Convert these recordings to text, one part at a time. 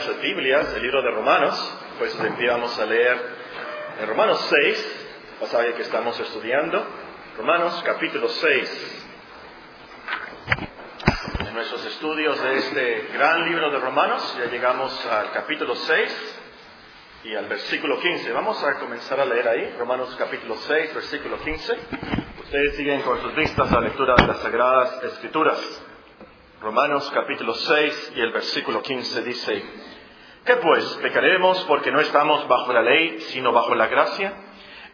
nuestras Biblias, el libro de Romanos, pues empezamos a leer en Romanos 6, pasaje que estamos estudiando. Romanos capítulo 6. En nuestros estudios de este gran libro de Romanos ya llegamos al capítulo 6 y al versículo 15. Vamos a comenzar a leer ahí, Romanos capítulo 6, versículo 15. Ustedes siguen con sus vistas la lectura de las Sagradas Escrituras. Romanos capítulo 6 y el versículo 15 dice, ¿qué pues? ¿Pecaremos porque no estamos bajo la ley, sino bajo la gracia?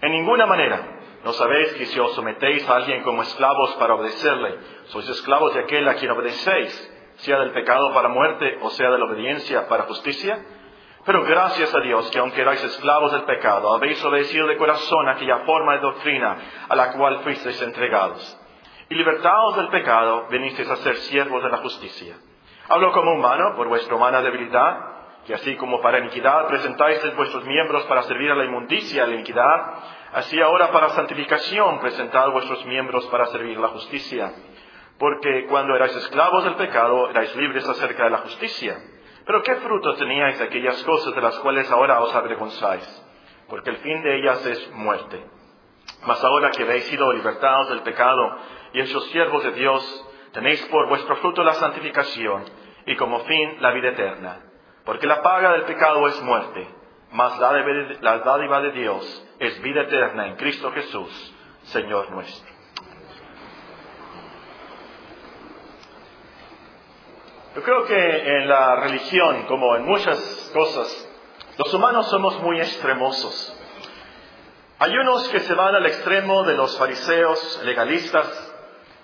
En ninguna manera. ¿No sabéis que si os sometéis a alguien como esclavos para obedecerle, sois esclavos de aquel a quien obedecéis, sea del pecado para muerte o sea de la obediencia para justicia? Pero gracias a Dios que aunque erais esclavos del pecado, habéis obedecido de corazón aquella forma de doctrina a la cual fuisteis entregados y libertados del pecado, venisteis a ser siervos de la justicia. Hablo como humano, por vuestra humana debilidad, que así como para iniquidad presentáis vuestros miembros para servir a la inmundicia, a la iniquidad, así ahora para santificación presentad vuestros miembros para servir la justicia. Porque cuando erais esclavos del pecado, erais libres acerca de la justicia. Pero ¿qué fruto teníais aquellas cosas de las cuales ahora os avergonzáis? Porque el fin de ellas es muerte. Mas ahora que habéis sido libertados del pecado y hechos siervos de Dios, tenéis por vuestro fruto la santificación y como fin la vida eterna. Porque la paga del pecado es muerte, mas la, dádiva de Dios es vida eterna en Cristo Jesús, Señor nuestro. Yo creo que en la religión, como en muchas cosas, los humanos somos muy extremosos. Hay unos que se van al extremo de los fariseos legalistas,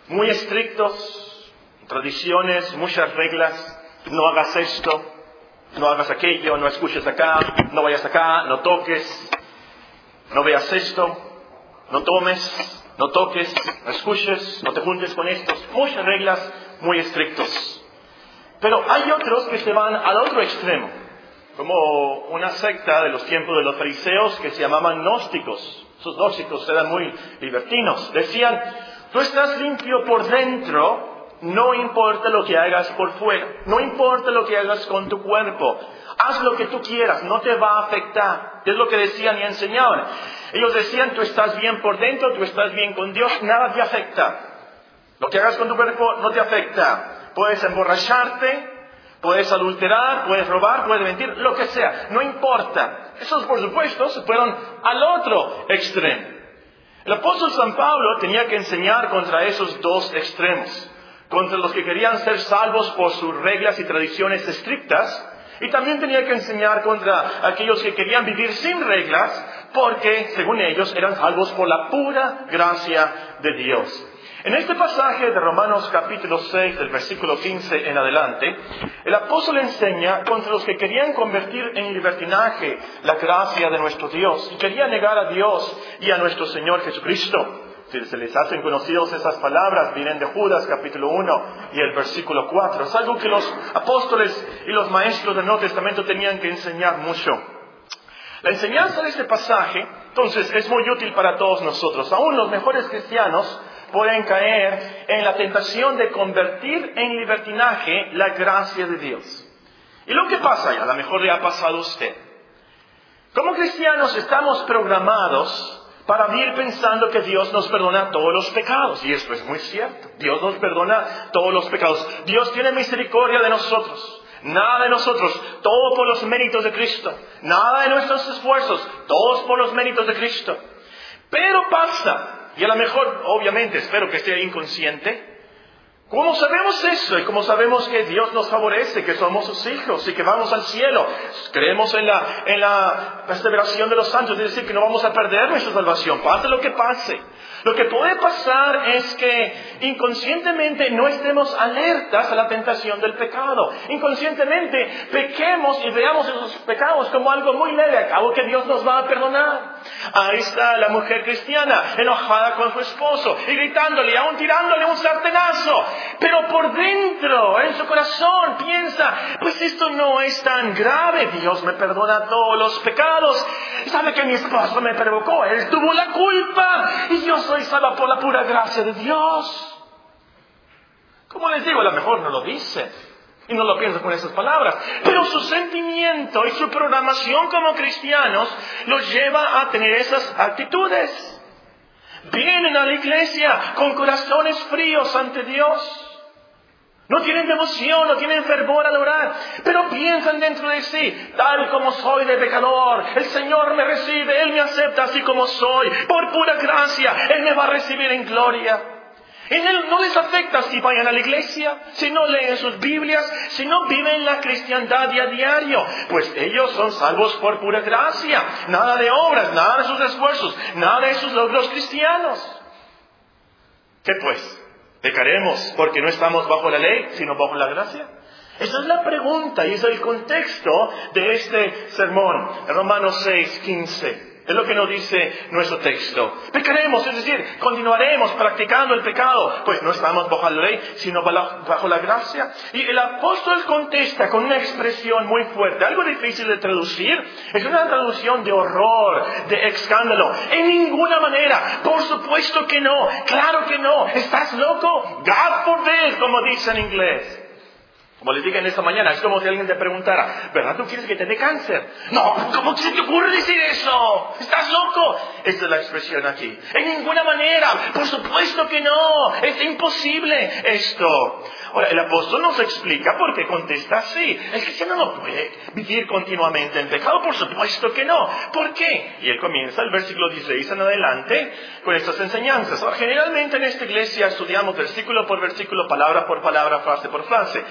muy estrictos, tradiciones, muchas reglas, no hagas esto, no hagas aquello, no escuches acá, no vayas acá, no toques, no veas esto, no tomes, no toques, no escuches, no te juntes con estos, muchas reglas muy estrictos. Pero hay otros que se van al otro extremo, como una secta de los tiempos de los fariseos que se llamaban gnósticos. Esos gnósticos eran muy libertinos. Decían, tú estás limpio por dentro, no importa lo que hagas por fuera, no importa lo que hagas con tu cuerpo, haz lo que tú quieras, no te va a afectar. Es lo que decían y enseñaban. Ellos decían, tú estás bien por dentro, tú estás bien con Dios, nada te afecta. Lo que hagas con tu cuerpo no te afecta. Puedes emborracharte, puedes adulterar, puedes robar, puedes mentir, lo que sea, no importa. Esos, por supuesto, se fueron al otro extremo. El apóstol San Pablo tenía que enseñar contra esos dos extremos, contra los que querían ser salvos por sus reglas y tradiciones estrictas, y también tenía que enseñar contra aquellos que querían vivir sin reglas, porque, según ellos, eran salvos por la pura gracia de Dios. En este pasaje de Romanos capítulo 6, del versículo 15 en adelante, el apóstol enseña contra los que querían convertir en libertinaje la gracia de nuestro Dios y querían negar a Dios y a nuestro Señor Jesucristo. Si se les hacen conocidos esas palabras, vienen de Judas capítulo 1 y el versículo 4. Es algo que los apóstoles y los maestros del Nuevo Testamento tenían que enseñar mucho. La enseñanza de este pasaje, entonces, es muy útil para todos nosotros. Aún los mejores cristianos pueden caer en la tentación de convertir en libertinaje la gracia de Dios. Y lo que pasa, y a lo mejor le ha pasado a usted, como cristianos estamos programados para vivir pensando que Dios nos perdona todos los pecados. Y esto es muy cierto. Dios nos perdona todos los pecados. Dios tiene misericordia de nosotros. Nada de nosotros, todo por los méritos de Cristo. Nada de nuestros esfuerzos, todos por los méritos de Cristo. Pero pasa y a lo mejor, obviamente, espero que esté inconsciente. ¿Cómo sabemos eso? Y cómo sabemos que Dios nos favorece, que somos sus hijos y que vamos al cielo. Creemos en la, en la perseveración de los santos, es decir, que no vamos a perder nuestra salvación, pase lo que pase. Lo que puede pasar es que inconscientemente no estemos alertas a la tentación del pecado. Inconscientemente pequemos y veamos esos pecados como algo muy leve, algo que Dios nos va a perdonar. Ahí está la mujer cristiana enojada con su esposo y gritándole, aún tirándole un sartenazo. Pero por dentro, en su corazón, piensa, pues esto no es tan grave. Dios me perdona todos los pecados. Sabe que mi esposo me provocó, él tuvo la culpa y yo soy salva por la pura gracia de Dios. Como les digo, a lo mejor no lo dice. Y no lo pienso con esas palabras. Pero su sentimiento y su programación como cristianos los lleva a tener esas actitudes. Vienen a la iglesia con corazones fríos ante Dios. No tienen devoción, no tienen fervor al orar, pero piensan dentro de sí, tal como soy de pecador, el Señor me recibe, Él me acepta así como soy, por pura gracia, Él me va a recibir en gloria. En él no les afecta si vayan a la iglesia, si no leen sus Biblias, si no viven la cristiandad a diario, pues ellos son salvos por pura gracia, nada de obras, nada de sus esfuerzos, nada de sus logros cristianos. ¿Qué pues? ¿Pecaremos porque no estamos bajo la ley, sino bajo la gracia? Esa es la pregunta y es el contexto de este sermón, Romanos 6, 15. Es lo que nos dice nuestro texto. Pecaremos, es decir, continuaremos practicando el pecado, pues no estamos bajo la ley, sino bajo la gracia. Y el apóstol contesta con una expresión muy fuerte, algo difícil de traducir, es una traducción de horror, de escándalo. En ninguna manera, por supuesto que no, claro que no, ¿estás loco? God forbid, como dice en inglés. Como les dije en esta mañana, es como si alguien te preguntara, ¿verdad tú quieres que te dé cáncer? No, ¿cómo se te ocurre decir eso? ¿Estás loco? Esta es la expresión aquí. En ninguna manera, por supuesto que no, es imposible esto. Ahora, el apóstol nos explica por qué contesta así. El cristiano no puede vivir continuamente en pecado, por supuesto que no. ¿Por qué? Y él comienza el versículo 16 en adelante con estas enseñanzas. Generalmente en esta iglesia estudiamos versículo por versículo, palabra por palabra, frase por frase.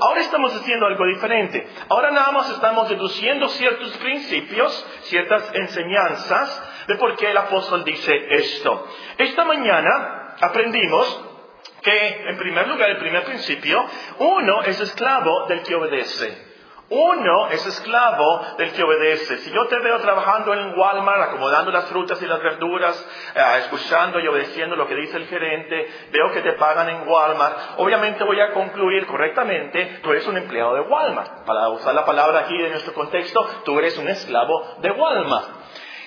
Ahora estamos haciendo algo diferente. Ahora nada más estamos deduciendo ciertos principios, ciertas enseñanzas de por qué el apóstol dice esto. Esta mañana aprendimos que, en primer lugar, el primer principio, uno es esclavo del que obedece. Uno es esclavo del que obedece. Si yo te veo trabajando en Walmart, acomodando las frutas y las verduras, eh, escuchando y obedeciendo lo que dice el gerente, veo que te pagan en Walmart, obviamente voy a concluir correctamente, tú eres un empleado de Walmart. Para usar la palabra aquí en nuestro contexto, tú eres un esclavo de Walmart.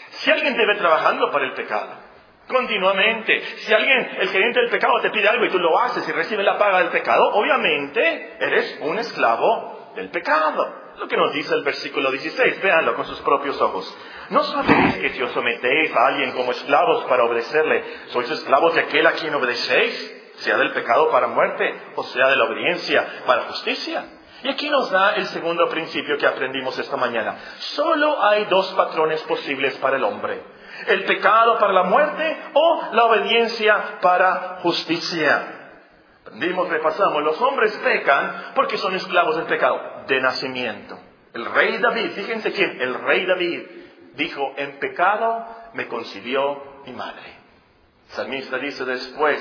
Si alguien te ve trabajando para el pecado, continuamente. Si alguien, el gerente del pecado, te pide algo y tú lo haces y recibes la paga del pecado, obviamente eres un esclavo del pecado. Lo que nos dice el versículo 16, véanlo con sus propios ojos. ¿No sabéis que si os sometéis a alguien como esclavos para obedecerle, sois esclavos de aquel a quien obedecéis? Sea del pecado para muerte o sea de la obediencia para justicia. Y aquí nos da el segundo principio que aprendimos esta mañana. Solo hay dos patrones posibles para el hombre el pecado para la muerte o la obediencia para justicia. Aprendimos, repasamos, los hombres pecan porque son esclavos del pecado, de nacimiento. El rey David, fíjense quién, el rey David dijo, en pecado me concibió mi madre. Salmista dice después,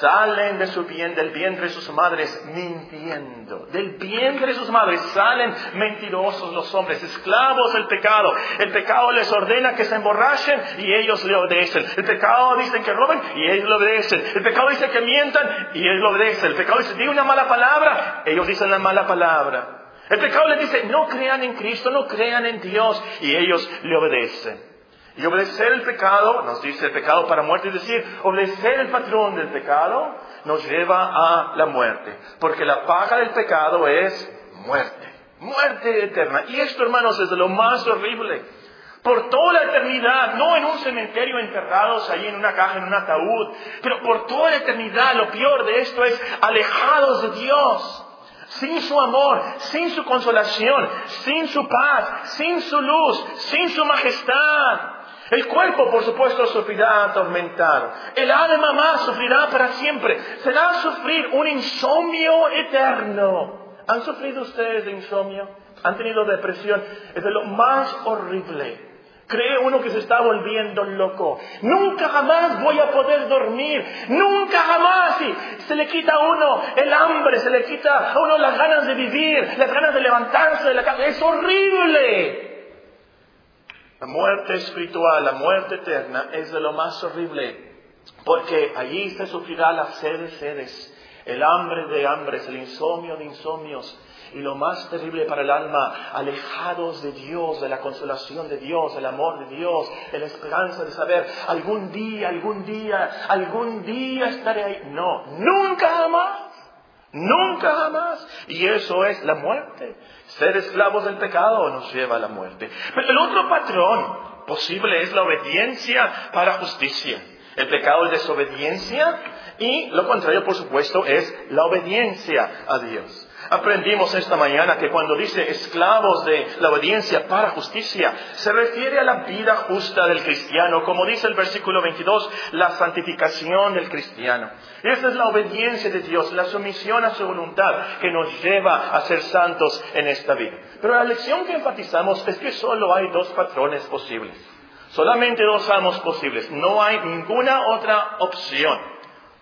salen de su bien, del vientre de sus madres mintiendo. Del vientre de sus madres salen mentirosos los hombres, esclavos del pecado. El pecado les ordena que se emborrachen y ellos le obedecen. El pecado dice que roben y ellos le obedecen. El pecado dice que mientan y ellos le obedecen. El pecado dice, diga una mala palabra, ellos dicen la mala palabra. El pecado les dice, no crean en Cristo, no crean en Dios y ellos le obedecen. Y obedecer el pecado, nos dice el pecado para muerte, es decir, obedecer el patrón del pecado nos lleva a la muerte. Porque la paga del pecado es muerte, muerte eterna. Y esto, hermanos, es de lo más horrible. Por toda la eternidad, no en un cementerio enterrados ahí en una caja, en un ataúd, pero por toda la eternidad, lo peor de esto es alejados de Dios sin su amor, sin su consolación, sin su paz, sin su luz, sin su majestad. El cuerpo, por supuesto, sufrirá atormentado. El alma más sufrirá para siempre. Será sufrir un insomnio eterno. ¿Han sufrido ustedes de insomnio? ¿Han tenido depresión? Es de lo más horrible. Cree uno que se está volviendo loco. Nunca jamás voy a poder dormir. Nunca jamás. Se le quita a uno el hambre, se le quita a uno las ganas de vivir, las ganas de levantarse de la cama. Es horrible. La muerte espiritual, la muerte eterna es de lo más horrible, porque allí se sufrirá la sed de sedes, el hambre de hambres, el insomnio de insomnios, y lo más terrible para el alma, alejados de Dios, de la consolación de Dios, del amor de Dios, la esperanza de saber, algún día, algún día, algún día estaré ahí. No, nunca jamás. Nunca jamás. Y eso es la muerte. Ser esclavos del pecado nos lleva a la muerte. Pero el otro patrón posible es la obediencia para justicia. El pecado es desobediencia y lo contrario, por supuesto, es la obediencia a Dios. Aprendimos esta mañana que cuando dice esclavos de la obediencia para justicia, se refiere a la vida justa del cristiano, como dice el versículo 22, la santificación del cristiano. Esa es la obediencia de Dios, la sumisión a su voluntad que nos lleva a ser santos en esta vida. Pero la lección que enfatizamos es que solo hay dos patrones posibles. Solamente dos amos posibles. No hay ninguna otra opción.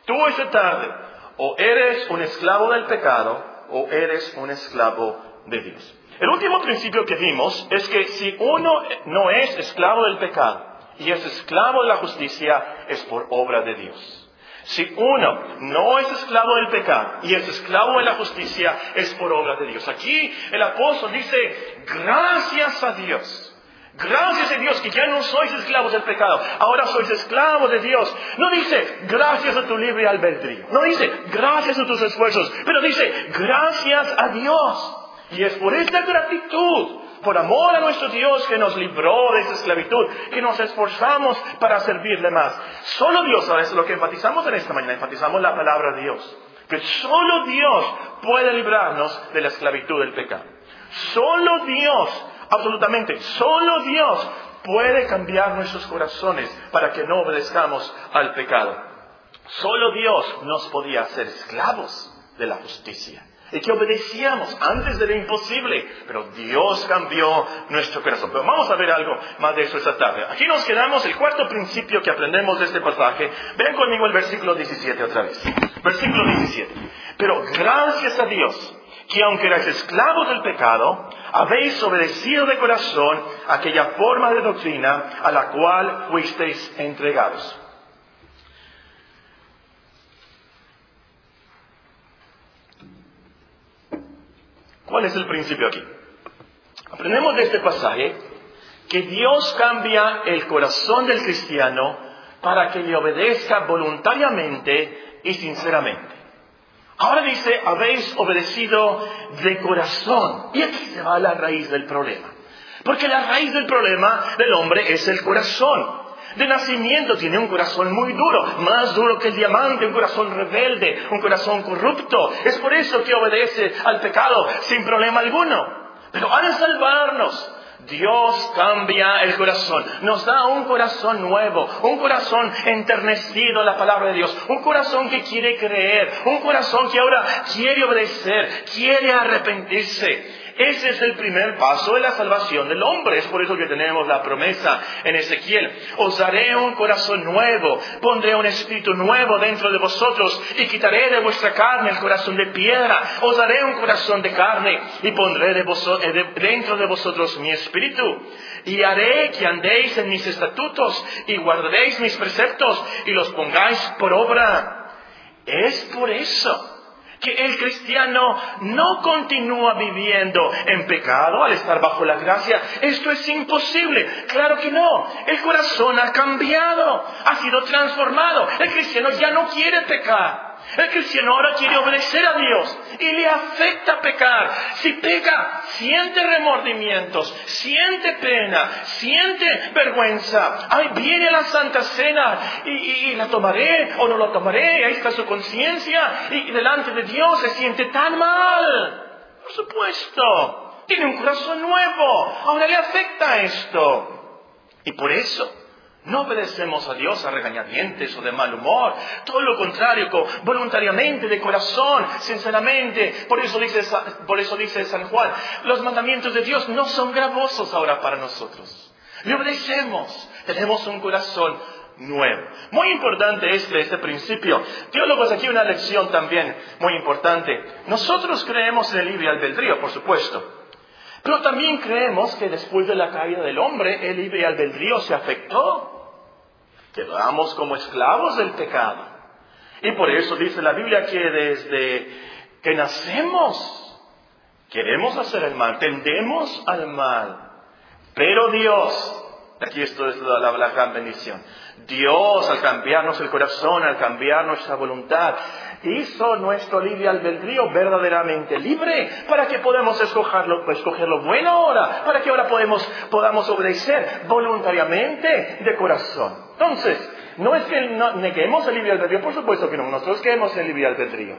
Tú esta tarde o eres un esclavo del pecado o eres un esclavo de Dios. El último principio que vimos es que si uno no es esclavo del pecado y es esclavo de la justicia, es por obra de Dios. Si uno no es esclavo del pecado y es esclavo de la justicia, es por obra de Dios. Aquí el apóstol dice, gracias a Dios. Gracias a Dios que ya no sois esclavos del pecado, ahora sois esclavos de Dios. No dice gracias a tu libre albedrío, no dice gracias a tus esfuerzos, pero dice gracias a Dios. Y es por esta gratitud, por amor a nuestro Dios que nos libró de esa esclavitud, que nos esforzamos para servirle más. Solo Dios, ahora es lo que enfatizamos en esta mañana, enfatizamos la palabra Dios. Que solo Dios puede librarnos de la esclavitud del pecado. Solo Dios Absolutamente. Solo Dios puede cambiar nuestros corazones para que no obedezcamos al pecado. Solo Dios nos podía hacer esclavos de la justicia. Y que obedecíamos antes de lo imposible, pero Dios cambió nuestro corazón. Pero vamos a ver algo más de eso esta tarde. Aquí nos quedamos, el cuarto principio que aprendemos de este pasaje. Ven conmigo el versículo 17 otra vez. Versículo 17. Pero gracias a Dios que aunque erais esclavos del pecado, habéis obedecido de corazón aquella forma de doctrina a la cual fuisteis entregados. ¿Cuál es el principio aquí? Aprendemos de este pasaje que Dios cambia el corazón del cristiano para que le obedezca voluntariamente y sinceramente. Ahora dice, habéis obedecido de corazón. Y aquí se va la raíz del problema. Porque la raíz del problema del hombre es el corazón. De nacimiento tiene un corazón muy duro, más duro que el diamante, un corazón rebelde, un corazón corrupto. Es por eso que obedece al pecado sin problema alguno. Pero al salvarnos, Dios cambia el corazón, nos da un corazón nuevo, un corazón enternecido a la palabra de Dios, un corazón que quiere creer, un corazón que ahora quiere obedecer, quiere arrepentirse. Ese es el primer paso de la salvación del hombre. Es por eso que tenemos la promesa en Ezequiel. Os daré un corazón nuevo, pondré un espíritu nuevo dentro de vosotros y quitaré de vuestra carne el corazón de piedra. Os daré un corazón de carne y pondré de eh, dentro de vosotros mi espíritu. Y haré que andéis en mis estatutos y guardéis mis preceptos y los pongáis por obra. Es por eso que el cristiano no continúa viviendo en pecado al estar bajo la gracia. Esto es imposible. Claro que no. El corazón ha cambiado, ha sido transformado. El cristiano ya no quiere pecar. El cristiano ahora quiere obedecer a Dios y le afecta pecar. Si peca, siente remordimientos, siente pena, siente vergüenza. Ay, viene la Santa Cena y, la tomaré o no la tomaré. Ahí está su conciencia y delante de Dios se siente tan mal. Por supuesto, tiene un corazón nuevo. Ahora le afecta esto. Y por eso no obedecemos a Dios a regañadientes o de mal humor. Todo lo contrario, voluntariamente, de corazón, sinceramente. Por eso, dice, por eso dice San Juan, los mandamientos de Dios no son gravosos ahora para nosotros. Le obedecemos. Tenemos un corazón nuevo. Muy importante este, este principio. Teólogos, aquí una lección también muy importante. Nosotros creemos en el libre albedrío, por supuesto. Pero también creemos que después de la caída del hombre, el libre albedrío se afectó quedamos como esclavos del pecado. Y por eso dice la Biblia que desde que nacemos queremos hacer el mal, tendemos al mal. Pero Dios, Aquí esto es la, gran bendición. Dios, al cambiarnos el corazón, al cambiar nuestra voluntad, hizo nuestro libre albedrío verdaderamente libre para que podamos lo, escoger lo bueno ahora, para que ahora podemos, podamos obedecer voluntariamente de corazón. Entonces, no es que neguemos el libre albedrío, por supuesto que no, nosotros creemos en el libre albedrío,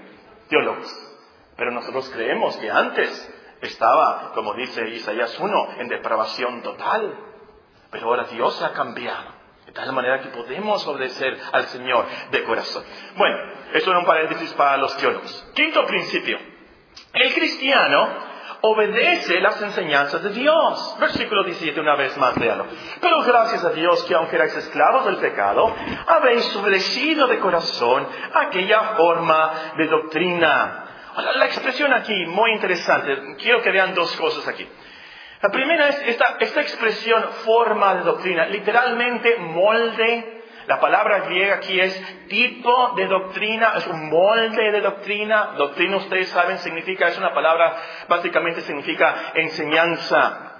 teólogos, pero nosotros creemos que antes estaba, como dice Isaías 1, en depravación total. Pero ahora Dios ha cambiado. De tal manera que podemos obedecer al Señor de corazón. Bueno, eso era un paréntesis para los teólogos. Quinto principio. El cristiano obedece las enseñanzas de Dios. Versículo 17, una vez más, léalo. Pero gracias a Dios que aunque erais esclavos del pecado, habéis obedecido de corazón aquella forma de doctrina la expresión aquí, muy interesante. Quiero que vean dos cosas aquí. La primera es esta expresión forma de doctrina, literalmente molde. La palabra griega aquí es tipo de doctrina, es un molde de doctrina. Doctrina, ustedes saben, significa, es una palabra, básicamente significa enseñanza.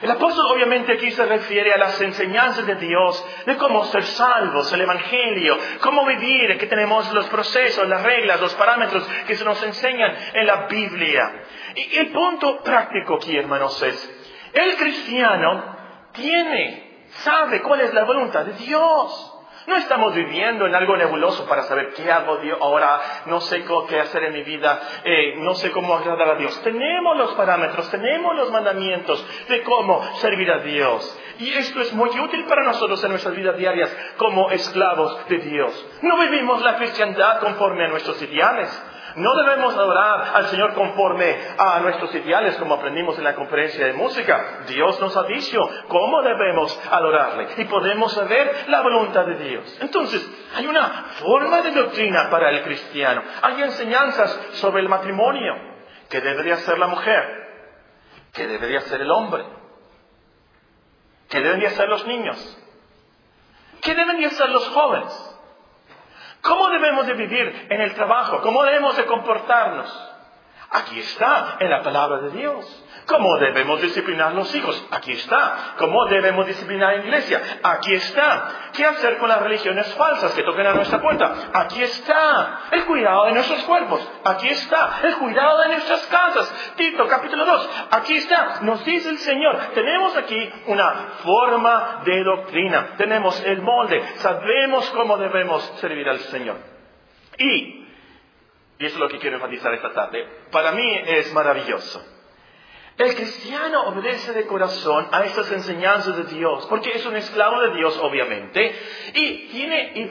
El apóstol obviamente aquí se refiere a las enseñanzas de Dios, de cómo ser salvos, el Evangelio, cómo vivir, que tenemos los procesos, las reglas, los parámetros que se nos enseñan en la Biblia. Y el punto práctico aquí, hermanos, es, el cristiano tiene, sabe cuál es la voluntad de Dios. No estamos viviendo en algo nebuloso para saber qué hago Dios ahora, no sé qué hacer en mi vida, eh, no sé cómo agradar a Dios. Tenemos los parámetros, tenemos los mandamientos de cómo servir a Dios. Y esto es muy útil para nosotros en nuestras vidas diarias como esclavos de Dios. No vivimos la cristiandad conforme a nuestros ideales. No debemos adorar al Señor conforme a nuestros ideales, como aprendimos en la conferencia de música. Dios nos ha dicho cómo debemos adorarle y podemos saber la voluntad de Dios. Entonces, hay una forma de doctrina para el cristiano. Hay enseñanzas sobre el matrimonio, que debería ser la mujer, que debería ser el hombre, que deberían ser los niños, que deberían ser los jóvenes. ¿Cómo debemos de vivir en el trabajo? ¿Cómo debemos de comportarnos? Aquí está, en la palabra de Dios. ¿Cómo debemos disciplinar los hijos? Aquí está. ¿Cómo debemos disciplinar la iglesia? Aquí está. ¿Qué hacer con las religiones falsas que toquen a nuestra puerta? Aquí está. El cuidado de nuestros cuerpos. Aquí está. El cuidado de nuestras casas. Tito, capítulo 2. Aquí está. Nos dice el Señor. Tenemos aquí una forma de doctrina. Tenemos el molde. Sabemos cómo debemos servir al Señor. Y y eso es lo que quiero enfatizar esta tarde. Para mí es maravilloso. El cristiano obedece de corazón a estas enseñanzas de Dios, porque es un esclavo de Dios, obviamente, y tiene, y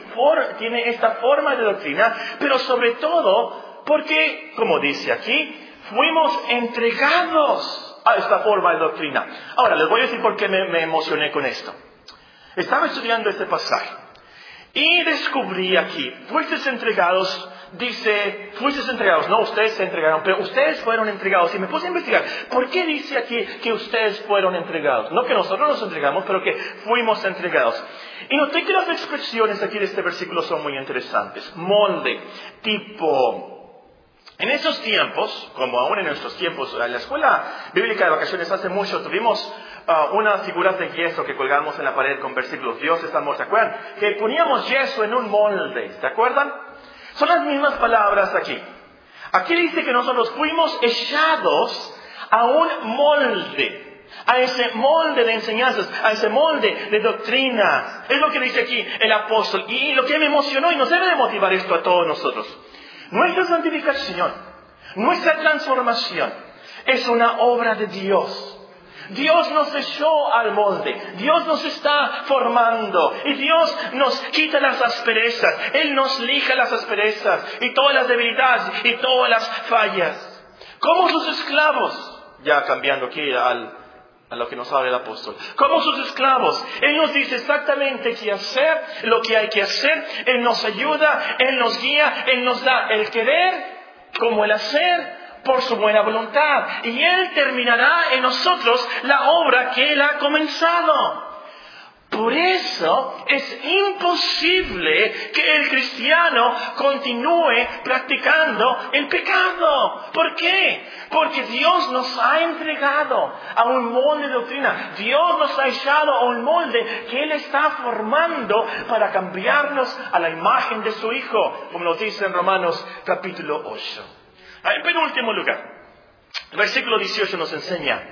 tiene esta forma de doctrina, pero sobre todo porque, como dice aquí, fuimos entregados a esta forma de doctrina. Ahora, les voy a decir por qué me, emocioné con esto. Estaba estudiando este pasaje y descubrí aquí, fuisteis entregados dice, fuisteis entregados. No, ustedes se entregaron, pero ustedes fueron entregados. Y me puse a investigar, ¿por qué dice aquí que ustedes fueron entregados? No que nosotros nos entregamos, pero que fuimos entregados. Y noté que las expresiones aquí de este versículo son muy interesantes. Molde, tipo, en esos tiempos, como aún en nuestros tiempos, en la escuela bíblica de vacaciones hace mucho tuvimos uh, unas figuras de yeso que colgamos en la pared con versículos. Dios está muerto, ¿se acuerdan? Que poníamos yeso en un molde, ¿se acuerdan? Son las mismas palabras aquí. Aquí dice que nosotros fuimos echados a un molde, a ese molde de enseñanzas, a ese molde de doctrinas. Es lo que dice aquí el apóstol. Y lo que me emocionó y nos debe de motivar esto a todos nosotros. Nuestra santificación, nuestra transformación es una obra de Dios. Dios nos echó al molde, Dios nos está formando. Y Dios nos quita las asperezas, Él nos lija las asperezas y todas las debilidades y todas las fallas. Como sus esclavos, ya cambiando aquí al, a lo que nos habla el apóstol, como sus esclavos, Él nos dice exactamente qué hacer, lo que hay que hacer, Él nos ayuda, Él nos guía, Él nos da el querer como el hacer por su buena voluntad. Y Él terminará en nosotros la obra que Él ha comenzado. Por eso es imposible que el cristiano continúe practicando el pecado. ¿Por qué? Porque Dios nos ha entregado a un molde de doctrina. Dios nos ha echado a un molde que Él está formando para cambiarnos a la imagen de su Hijo, como nos dice en Romanos capítulo 8. En penúltimo lugar, el versículo 18 nos enseña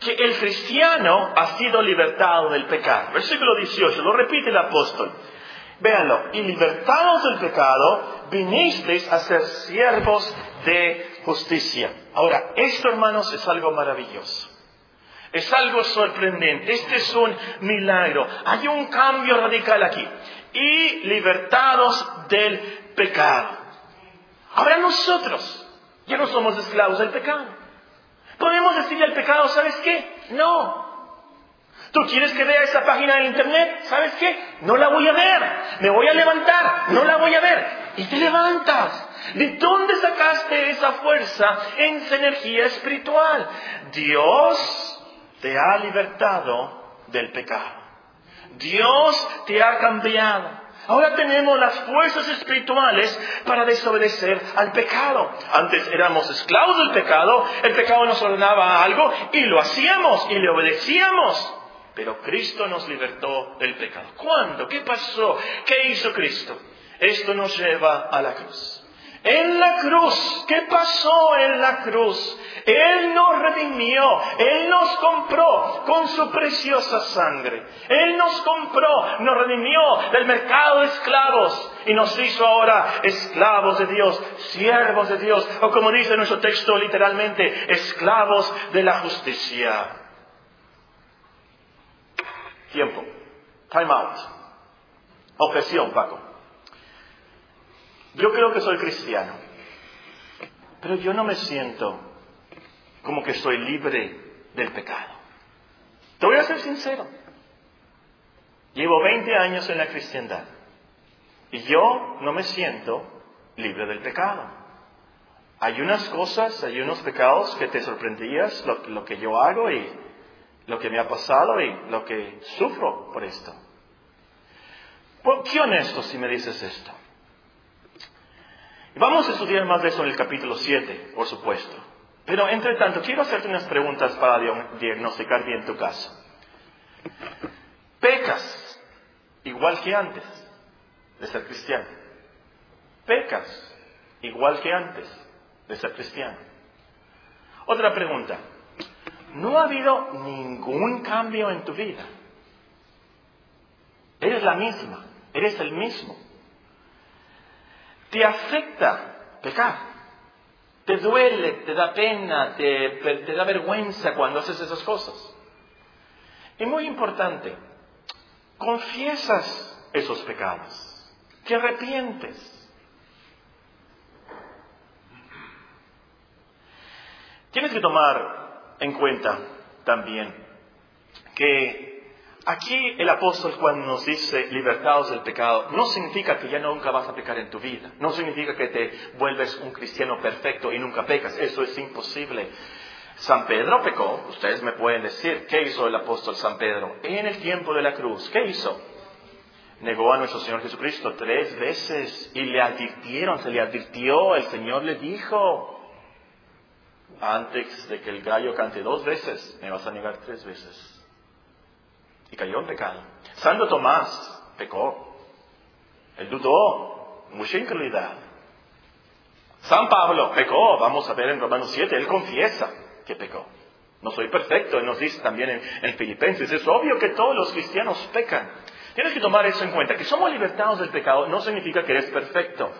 que el cristiano ha sido libertado del pecado. Versículo 18, lo repite el apóstol. Véanlo, y libertados del pecado, vinisteis a ser siervos de justicia. Ahora, esto hermanos es algo maravilloso. Es algo sorprendente. Este es un milagro. Hay un cambio radical aquí. Y libertados del pecado. Ahora nosotros ya no somos esclavos del pecado. Podemos decirle al pecado, ¿sabes qué? No. ¿Tú quieres que vea esa página de internet? ¿Sabes qué? No la voy a ver. Me voy a levantar. No la voy a ver. Y te levantas. ¿De dónde sacaste esa fuerza, esa energía espiritual? Dios te ha libertado del pecado. Dios te ha cambiado. Ahora tenemos las fuerzas espirituales para desobedecer al pecado. Antes éramos esclavos del pecado, el pecado nos ordenaba algo y lo hacíamos y le obedecíamos. Pero Cristo nos libertó del pecado. ¿Cuándo? ¿Qué pasó? ¿Qué hizo Cristo? Esto nos lleva a la cruz. En la cruz, ¿qué pasó en la cruz? Él nos redimió, Él nos compró con su preciosa sangre. Él nos compró, nos redimió del mercado de esclavos y nos hizo ahora esclavos de Dios, siervos de Dios, o como dice nuestro texto literalmente, esclavos de la justicia. Tiempo. Time out. Objeción, Paco. Yo creo que soy cristiano, pero yo no me siento como que soy libre del pecado. Te voy a ser sincero. Llevo 20 años en la cristiandad y yo no me siento libre del pecado. Hay unas cosas, hay unos pecados que te sorprendías lo, que yo hago y lo que me ha pasado y lo que sufro por esto. ¿Qué honesto si me dices esto? Vamos a estudiar más de eso en el capítulo 7, por supuesto. Pero entre tanto, quiero hacerte unas preguntas para diagnosticar bien tu caso. ¿Pecas igual que antes de ser cristiano? ¿Pecas igual que antes de ser cristiano? Otra pregunta. ¿No ha habido ningún cambio en tu vida? Eres la misma, eres el mismo te afecta pecar. Te duele, te da pena, te, da vergüenza cuando haces esas cosas. Y muy importante, confiesas esos pecados, te arrepientes. Tienes que tomar en cuenta también que Aquí el apóstol cuando nos dice libertados del pecado, no significa que ya nunca vas a pecar en tu vida, no significa que te vuelves un cristiano perfecto y nunca pecas, eso es imposible. San Pedro pecó, ustedes me pueden decir, ¿qué hizo el apóstol San Pedro? En el tiempo de la cruz, ¿qué hizo? Negó a nuestro Señor Jesucristo tres veces y le advirtieron, se le advirtió, el Señor le dijo, antes de que el gallo cante dos veces, me vas a negar tres veces y cayó en pecado. Santo Tomás pecó. Él dudó, mucha incredulidad. San Pablo pecó, vamos a ver en Romanos 7, él confiesa que pecó. No soy perfecto, él nos dice también en, en Filipenses, es obvio que todos los cristianos pecan. Tienes que tomar eso en cuenta, que somos libertados del pecado no significa que eres perfecto.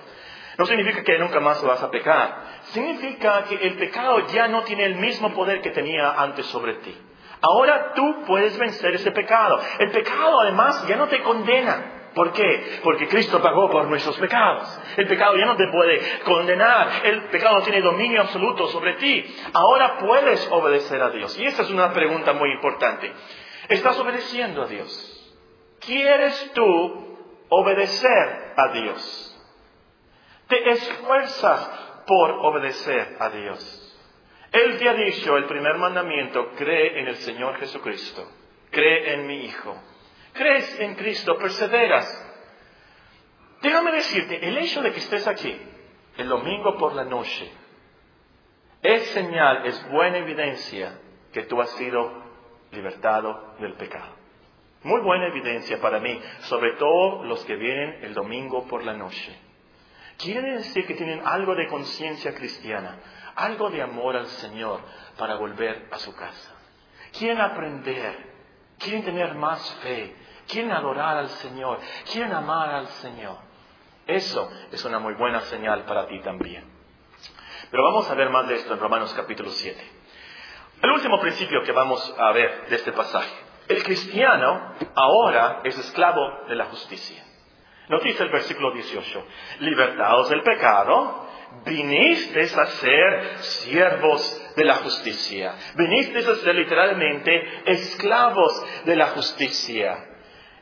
No significa que nunca más vas a pecar. Significa que el pecado ya no tiene el mismo poder que tenía antes sobre ti. Ahora tú puedes vencer ese pecado. El pecado además ya no te condena. ¿Por qué? Porque Cristo pagó por nuestros pecados. El pecado ya no te puede condenar. El pecado no tiene dominio absoluto sobre ti. Ahora puedes obedecer a Dios. Y esta es una pregunta muy importante. ¿Estás obedeciendo a Dios? ¿Quieres tú obedecer a Dios? ¿Te esfuerzas por obedecer a Dios? Él te dicho el primer mandamiento, cree en el Señor Jesucristo, cree en mi Hijo. crees en Cristo, perseveras. Déjame decirte, el hecho de que estés aquí el domingo por la noche es señal, es buena evidencia que tú has sido libertado del pecado. Muy buena evidencia para mí, sobre todo los que vienen el domingo por la noche. Quiere decir que tienen algo de conciencia cristiana, algo de amor al Señor para volver a su casa. Quieren aprender, quieren tener más fe, quieren adorar al Señor, quieren amar al Señor. Eso es una muy buena señal para ti también. Pero vamos a ver más de esto en Romanos capítulo 7. El último principio que vamos a ver de este pasaje. El cristiano ahora es esclavo de la justicia. Dice el versículo 18, libertados del pecado, vinisteis a ser siervos de la justicia. Vinisteis a ser literalmente esclavos de la justicia.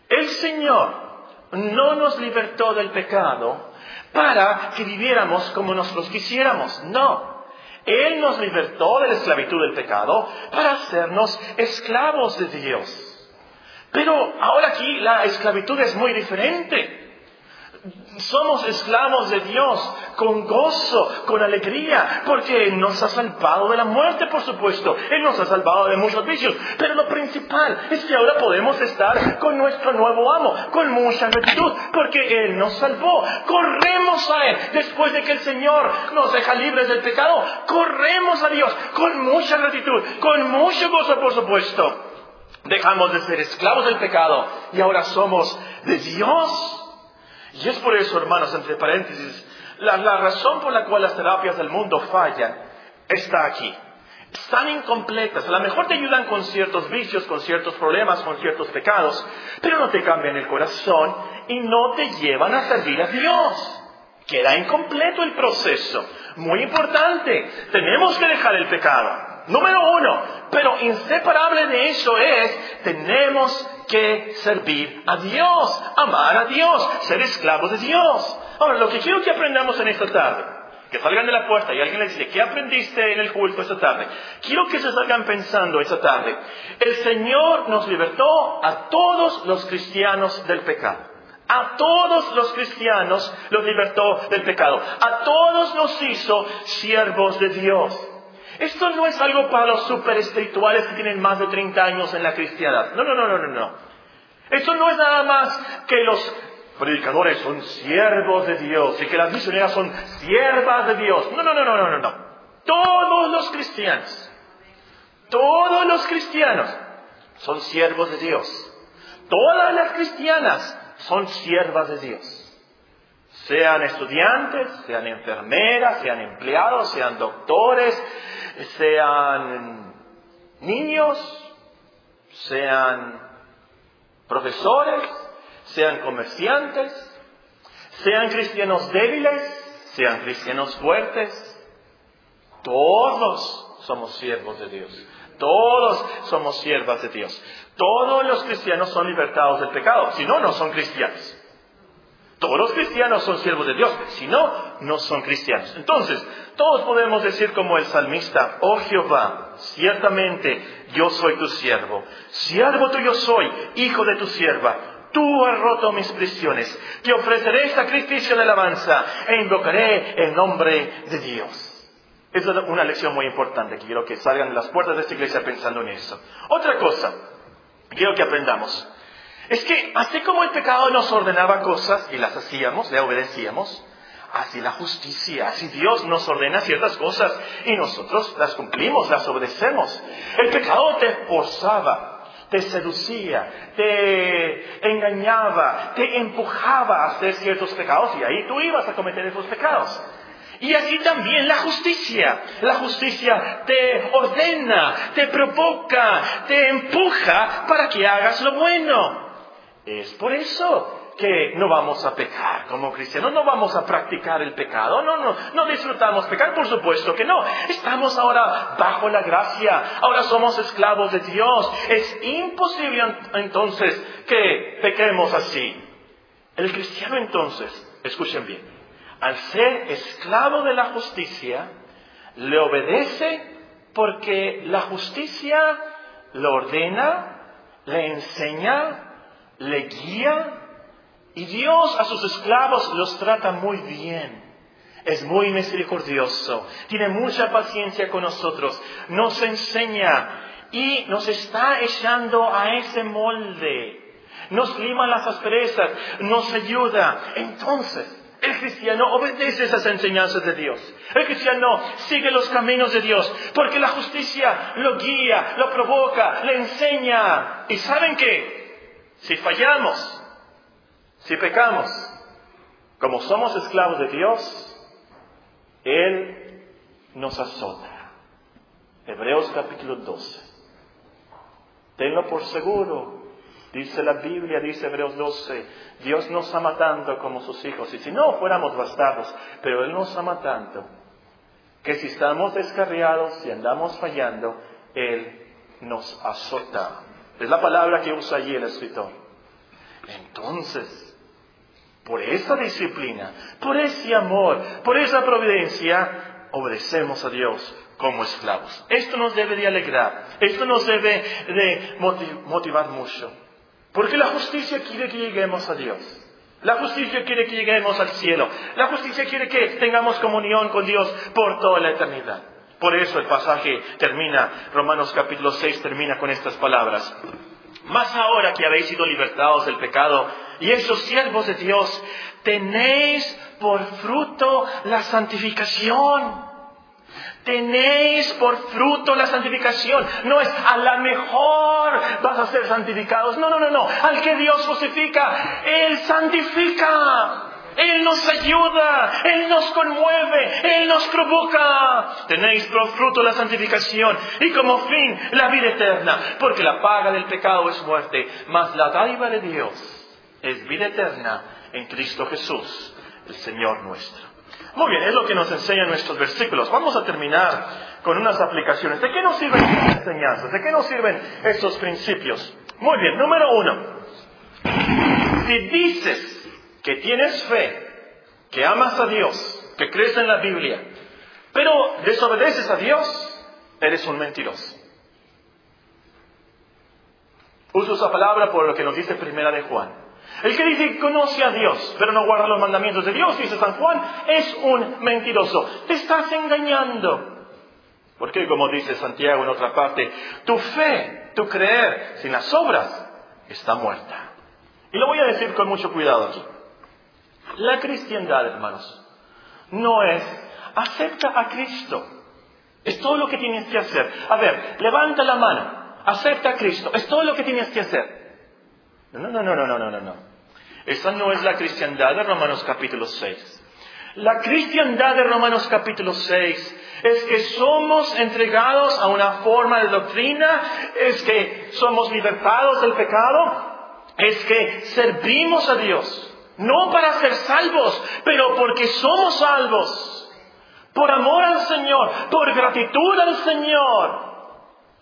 El Señor no nos libertó del pecado para que viviéramos como nosotros quisiéramos. No. Él nos libertó de la esclavitud del pecado para hacernos esclavos de Dios. Pero ahora aquí la esclavitud es muy diferente. Somos esclavos de Dios con gozo, con alegría, porque Él nos ha salvado de la muerte, por supuesto. Él nos ha salvado de muchos vicios. Pero lo principal es que ahora podemos estar con nuestro nuevo amo, con mucha gratitud, porque Él nos salvó. Corremos a Él después de que el Señor nos deja libres del pecado. Corremos a Dios con mucha gratitud, con mucho gozo, por supuesto. Dejamos de ser esclavos del pecado y ahora somos de Dios. Y es por eso, hermanos, entre paréntesis, la, razón por la cual las terapias del mundo fallan está aquí. Están incompletas. A lo mejor te ayudan con ciertos vicios, con ciertos problemas, con ciertos pecados, pero no te cambian el corazón y no te llevan a servir a Dios. Queda incompleto el proceso. Muy importante. Tenemos que dejar el pecado. Número uno, pero inseparable de eso es, tenemos que servir a Dios, amar a Dios, ser esclavos de Dios. Ahora, lo que quiero que aprendamos en esta tarde, que salgan de la puerta y alguien les dice, ¿qué aprendiste en el culto esta tarde? Quiero que se salgan pensando esta tarde. El Señor nos libertó a todos los cristianos del pecado. A todos los cristianos los libertó del pecado. A todos nos hizo siervos de Dios. Esto no es algo para los super espirituales que tienen más de 30 años en la cristiandad. No, no, no, no, no, no. Esto no es nada más que los predicadores son siervos de Dios y que las misioneras son siervas de Dios. No, no, no, no, no, no. Todos los cristianos, todos los cristianos son siervos de Dios. Todas las cristianas son siervas de Dios. Sean estudiantes, sean enfermeras, sean empleados, sean doctores, sean niños, sean profesores, sean comerciantes, sean cristianos débiles, sean cristianos fuertes. Todos somos siervos de Dios. Todos somos siervas de Dios. Todos los cristianos son libertados del pecado. Si no, no son cristianos. Todos los cristianos son siervos de Dios, si no, no son cristianos. Entonces, todos podemos decir como el salmista, oh Jehová, ciertamente yo soy tu siervo, siervo tuyo soy, hijo de tu sierva, tú has roto mis prisiones, te ofreceré sacrificio de alabanza e invocaré el nombre de Dios. Esa es una lección muy importante, quiero que salgan de las puertas de esta iglesia pensando en eso. Otra cosa, quiero que aprendamos. Es que así como el pecado nos ordenaba cosas y las hacíamos, le obedecíamos, así la justicia, así Dios nos ordena ciertas cosas y nosotros las cumplimos, las obedecemos. El pecado te forzaba, te seducía, te engañaba, te empujaba a hacer ciertos pecados y ahí tú ibas a cometer esos pecados. Y así también la justicia. La justicia te ordena, te provoca, te empuja para que hagas lo bueno. Es por eso que no vamos a pecar como cristianos, no vamos a practicar el pecado, no, no, no disfrutamos pecar, por supuesto que no. Estamos ahora bajo la gracia, ahora somos esclavos de Dios. Es imposible entonces que pequemos así. El cristiano entonces, escuchen bien, al ser esclavo de la justicia, le obedece porque la justicia lo ordena, le enseña, le guía y Dios a sus esclavos los trata muy bien. Es muy misericordioso, tiene mucha paciencia con nosotros, nos enseña y nos está echando a ese molde. Nos lima las asperezas, nos ayuda. Entonces, el cristiano obedece esas enseñanzas de Dios. El cristiano sigue los caminos de Dios, porque la justicia lo guía, lo provoca, le enseña. ¿Y saben qué? Si fallamos, si pecamos, como somos esclavos de Dios, Él nos azota. Hebreos capítulo 12. Tenlo por seguro. Dice la Biblia, dice Hebreos 12, Dios nos ama tanto como sus hijos. Y si no fuéramos bastardos, pero Él nos ama tanto, que si estamos descarriados, si andamos fallando, Él nos azota. Es la palabra que usa allí el escritor. Entonces, por esa disciplina, por ese amor, por esa providencia, obedecemos a Dios como esclavos. Esto nos debe de alegrar, esto nos debe de motivar mucho. Porque la justicia quiere que lleguemos a Dios. La justicia quiere que lleguemos al cielo. La justicia quiere que tengamos comunión con Dios por toda la eternidad. Por eso el pasaje termina, Romanos capítulo 6 termina con estas palabras. Más ahora que habéis sido libertados del pecado y esos siervos de Dios, tenéis por fruto la santificación. Tenéis por fruto la santificación. No es a la mejor vas a ser santificados. No, no, no, no. Al que Dios justifica, Él santifica. Él nos ayuda, Él nos conmueve, Él nos provoca. Tenéis por fruto la santificación y como fin la vida eterna, porque la paga del pecado es muerte, mas la dádiva de Dios es vida eterna en Cristo Jesús, el Señor nuestro. Muy bien, es lo que nos enseñan nuestros versículos. Vamos a terminar con unas aplicaciones. ¿De qué nos sirven estas enseñanzas? ¿De qué nos sirven estos principios? Muy bien, número uno. Si dices que tienes fe, que amas a Dios, que crees en la Biblia, pero desobedeces a Dios, eres un mentiroso. Uso esa palabra por lo que nos dice Primera de Juan. El que dice que conoce a Dios, pero no guarda los mandamientos de Dios, dice San Juan, es un mentiroso. Te estás engañando. Porque como dice Santiago en otra parte, tu fe, tu creer sin las obras está muerta. Y lo voy a decir con mucho cuidado aquí. La cristiandad, hermanos, no es acepta a Cristo. Es todo lo que tienes que hacer. A ver, levanta la mano, acepta a Cristo. Es todo lo que tienes que hacer. No, no, no, no, no, no, no, no. Esa no es la cristiandad de Romanos capítulo 6. La cristiandad de Romanos capítulo 6 es que somos entregados a una forma de doctrina, es que somos libertados del pecado, es que servimos a Dios, no para ser salvos, pero porque somos salvos, por amor al Señor, por gratitud al Señor,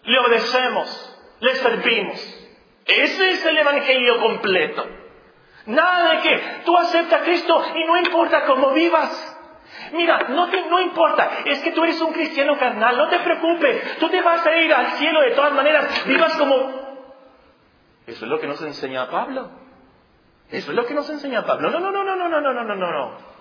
le obedecemos, le servimos. Ese es el Evangelio completo. Nada de que tú aceptas a Cristo y no importa cómo vivas. Mira, no, te, no importa, es que tú eres un cristiano carnal, no te preocupes, tú te vas a ir al cielo de todas maneras, vivas como... Eso es lo que nos enseña Pablo. Eso es lo que nos enseña Pablo. No, no, no, no, no, no, no, no, no, no, no.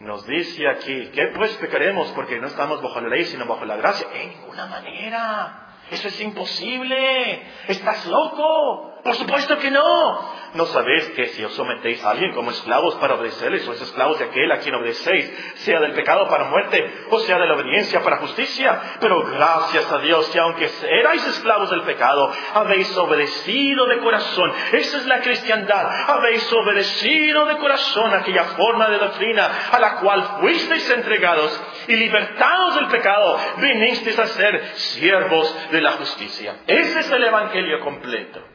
Nos dice aquí, ¿qué pues pecaremos porque no estamos bajo la ley sino bajo la gracia? En ninguna manera. Eso es imposible. Estás loco. Por supuesto que no. ¿No sabéis que si os sometéis a alguien como esclavos para obedecerles, sois esclavos de aquel a quien obedecéis, sea del pecado para muerte, o sea de la obediencia para justicia? Pero gracias a Dios que aunque erais esclavos del pecado, habéis obedecido de corazón. Esa es la cristiandad. Habéis obedecido de corazón aquella forma de doctrina a la cual fuisteis entregados y libertados del pecado, vinisteis a ser siervos de la justicia. Ese es el Evangelio completo.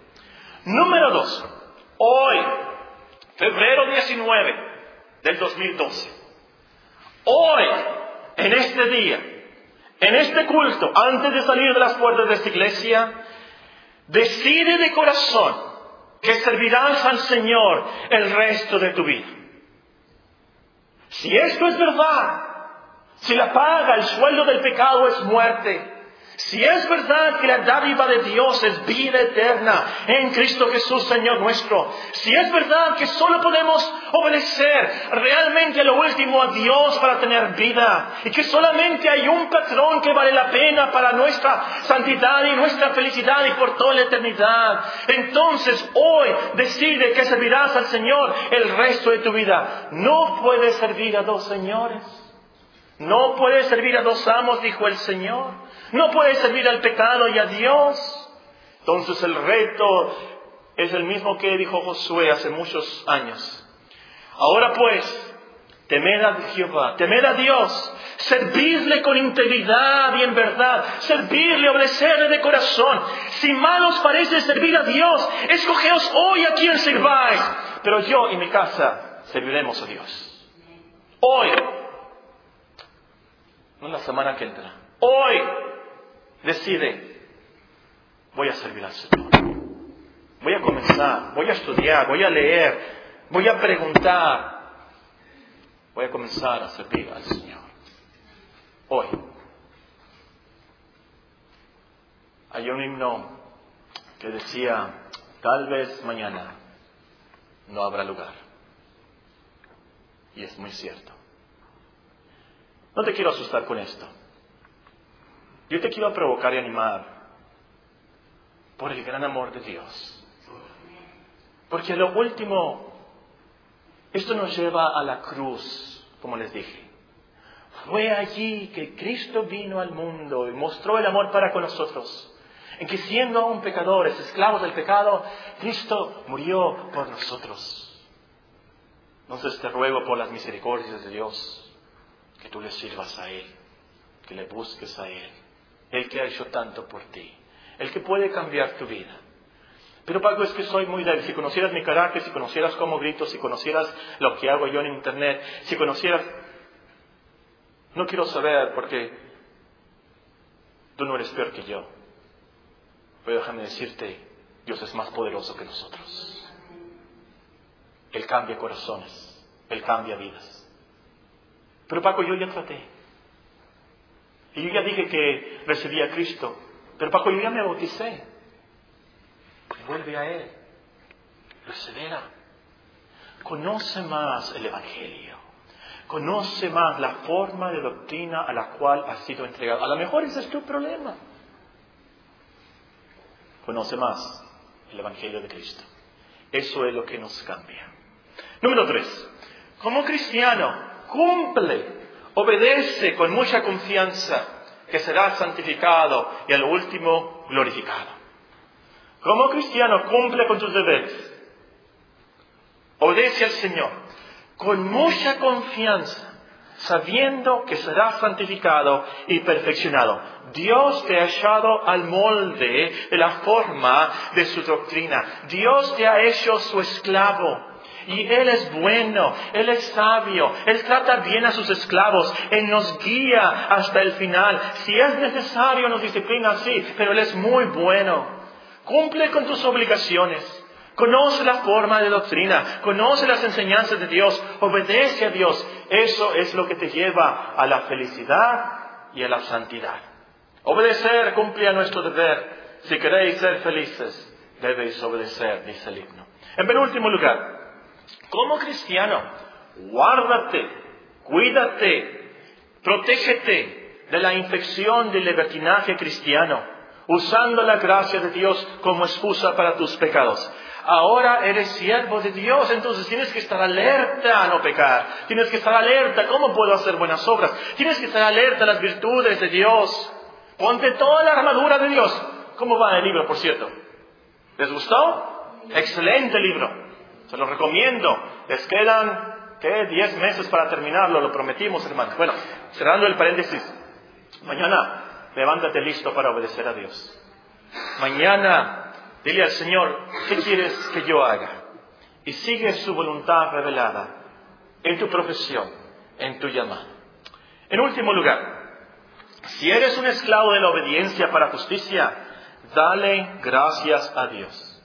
Número dos, hoy, febrero 19 del 2012, hoy, en este día, en este culto, antes de salir de las puertas de esta iglesia, decide de corazón que servirás al Señor el resto de tu vida. Si esto es verdad, si la paga, el sueldo del pecado es muerte, Si es verdad que la dádiva de Dios es vida eterna en Cristo Jesús, Señor nuestro, si es verdad que solo podemos obedecer realmente lo último a Dios para tener vida, y que solamente hay un patrón que vale la pena para nuestra santidad y nuestra felicidad y por toda la eternidad, entonces hoy decide que servirás al Señor el resto de tu vida. No puedes servir a dos señores. No puedes servir a dos amos, dijo el Señor. No puedes servir al pecado y a Dios. Entonces el reto es el mismo que dijo Josué hace muchos años. Ahora pues, temed a Jehová, temed a Dios, servirle con integridad y en verdad, servirle, obedecerle de corazón. Si mal os parece servir a Dios, escogeos hoy a quien sirváis. Pero yo y mi casa serviremos a Dios. Hoy, no la semana que entra, hoy decide, voy a servir al Señor. Voy a comenzar, voy a estudiar, voy a leer, voy a preguntar. Voy a comenzar a servir al Señor. Hoy. Hay un himno que decía, tal vez mañana no habrá lugar. Y es muy cierto. No te quiero asustar con esto. Yo te quiero provocar y animar por el gran amor de Dios. Porque lo último, esto nos lleva a la cruz, como les dije. Fue allí que Cristo vino al mundo y mostró el amor para con nosotros. En que siendo aún pecadores, esclavos del pecado, Cristo murió por nosotros. Entonces te ruego por las misericordias de Dios que tú le sirvas a Él, que le busques a Él el que ha hecho tanto por ti, el que puede cambiar tu vida. Pero Paco, es que soy muy débil. Si conocieras mi carácter, si conocieras cómo grito, si conocieras lo que hago yo en Internet, si conocieras... No quiero saber porque tú no eres peor que yo. Pero déjame decirte, Dios es más poderoso que nosotros. Él cambia corazones, Él cambia vidas. Pero Paco, yo ya traté. Y yo ya dije que recibí a Cristo. Pero Paco, yo ya me bauticé. Vuelve a Él. Persevera. Conoce más el Evangelio. Conoce más la forma de doctrina a la cual has sido entregado. A lo mejor ese es tu problema. Conoce más el Evangelio de Cristo. Eso es lo que nos cambia. Número tres. Como cristiano, cumple obedece con mucha confianza que será santificado y al último glorificado. Como cristiano cumple con tus deberes. Obedece al Señor con mucha confianza, sabiendo que será santificado y perfeccionado. Dios te ha echado al molde de la forma de su doctrina. Dios te ha hecho su esclavo. Y Él es bueno, Él es sabio, Él trata bien a sus esclavos, Él nos guía hasta el final. Si es necesario, nos disciplina así, pero Él es muy bueno. Cumple con tus obligaciones. Conoce la forma de doctrina, conoce las enseñanzas de Dios, obedece a Dios. Eso es lo que te lleva a la felicidad y a la santidad. Obedecer cumple a nuestro deber. Si queréis ser felices, debéis obedecer, dice el himno. En penúltimo lugar, como cristiano, guárdate, cuídate, protégete de la infección del libertinaje cristiano, usando la gracia de Dios como excusa para tus pecados. Ahora eres siervo de Dios, entonces tienes que estar alerta a no pecar. Tienes que estar alerta, ¿cómo puedo hacer buenas obras? Tienes que estar alerta a las virtudes de Dios. Ponte toda la armadura de Dios. ¿Cómo va el libro, por cierto? ¿Les gustó? Excelente libro. Se lo recomiendo. Les quedan, ¿qué? Diez meses para terminarlo, lo prometimos, hermano. Bueno, cerrando el paréntesis. Mañana, levántate listo para obedecer a Dios. Mañana, dile al Señor, ¿qué quieres que yo haga? Y sigue su voluntad revelada en tu profesión, en tu llamada. En último lugar, si eres un esclavo de la obediencia para justicia, dale gracias a Dios.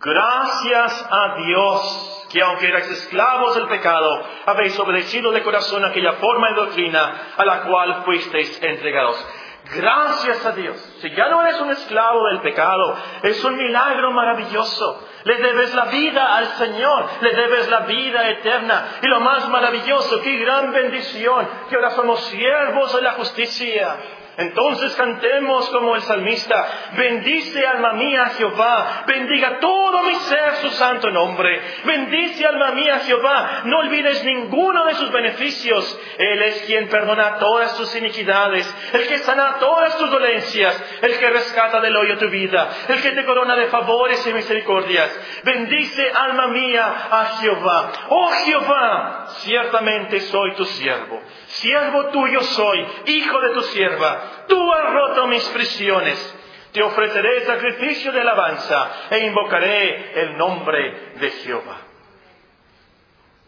Gracias a Dios que aunque erais esclavos del pecado, habéis obedecido de corazón aquella forma de doctrina a la cual fuisteis entregados. Gracias a Dios. Si ya no eres un esclavo del pecado, es un milagro maravilloso. Le debes la vida al Señor, le debes la vida eterna. Y lo más maravilloso, qué gran bendición, que ahora somos siervos de la justicia. Entonces cantemos como el salmista, bendice alma mía Jehová, bendiga todo mi ser su santo nombre, bendice alma mía Jehová, no olvides ninguno de sus beneficios, Él es quien perdona todas tus iniquidades, el que sana todas tus dolencias, el que rescata del hoyo tu vida, el que te corona de favores y misericordias, bendice alma mía a Jehová, oh Jehová, ciertamente soy tu siervo, siervo tuyo soy, hijo de tu sierva, Tú has roto mis prisiones. Te ofreceré sacrificio de alabanza e invocaré el nombre de Jehová.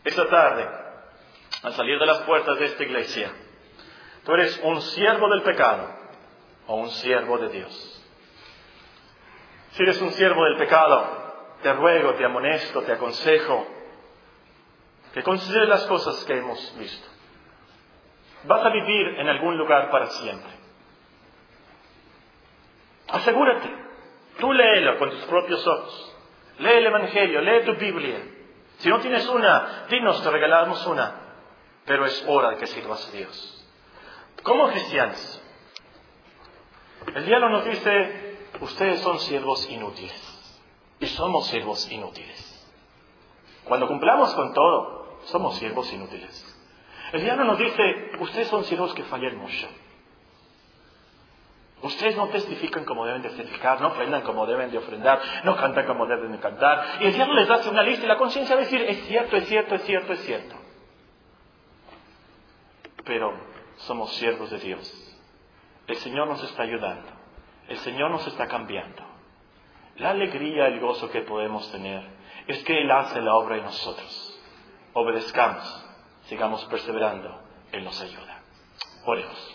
Esta tarde, al salir de las puertas de esta iglesia, tú eres un siervo del pecado o un siervo de Dios. Si eres un siervo del pecado, te ruego, te amonesto, te aconsejo que consideres las cosas que hemos visto. Vas a vivir en algún lugar para siempre. Asegúrate. Tú léelo con tus propios ojos. Lee el Evangelio, lee tu Biblia. Si no tienes una, dinos, te regalamos una. Pero es hora de que sirvas a Dios. Como cristianos, el diablo nos dice, ustedes son siervos inútiles. Y somos siervos inútiles. Cuando cumplamos con todo, somos siervos inútiles. El diablo nos dice, ustedes son siervos que fallan mucho. Ustedes no testifican como deben de testificar, no ofrendan como deben de ofrendar, no cantan como deben de cantar. Y el diablo les hace una lista y la conciencia va a decir, es cierto, es cierto, es cierto, es cierto. Pero somos siervos de Dios. El Señor nos está ayudando. El Señor nos está cambiando. La alegría, el gozo que podemos tener es que Él hace la obra en nosotros. Obedezcamos, sigamos perseverando, Él nos ayuda. Oremos.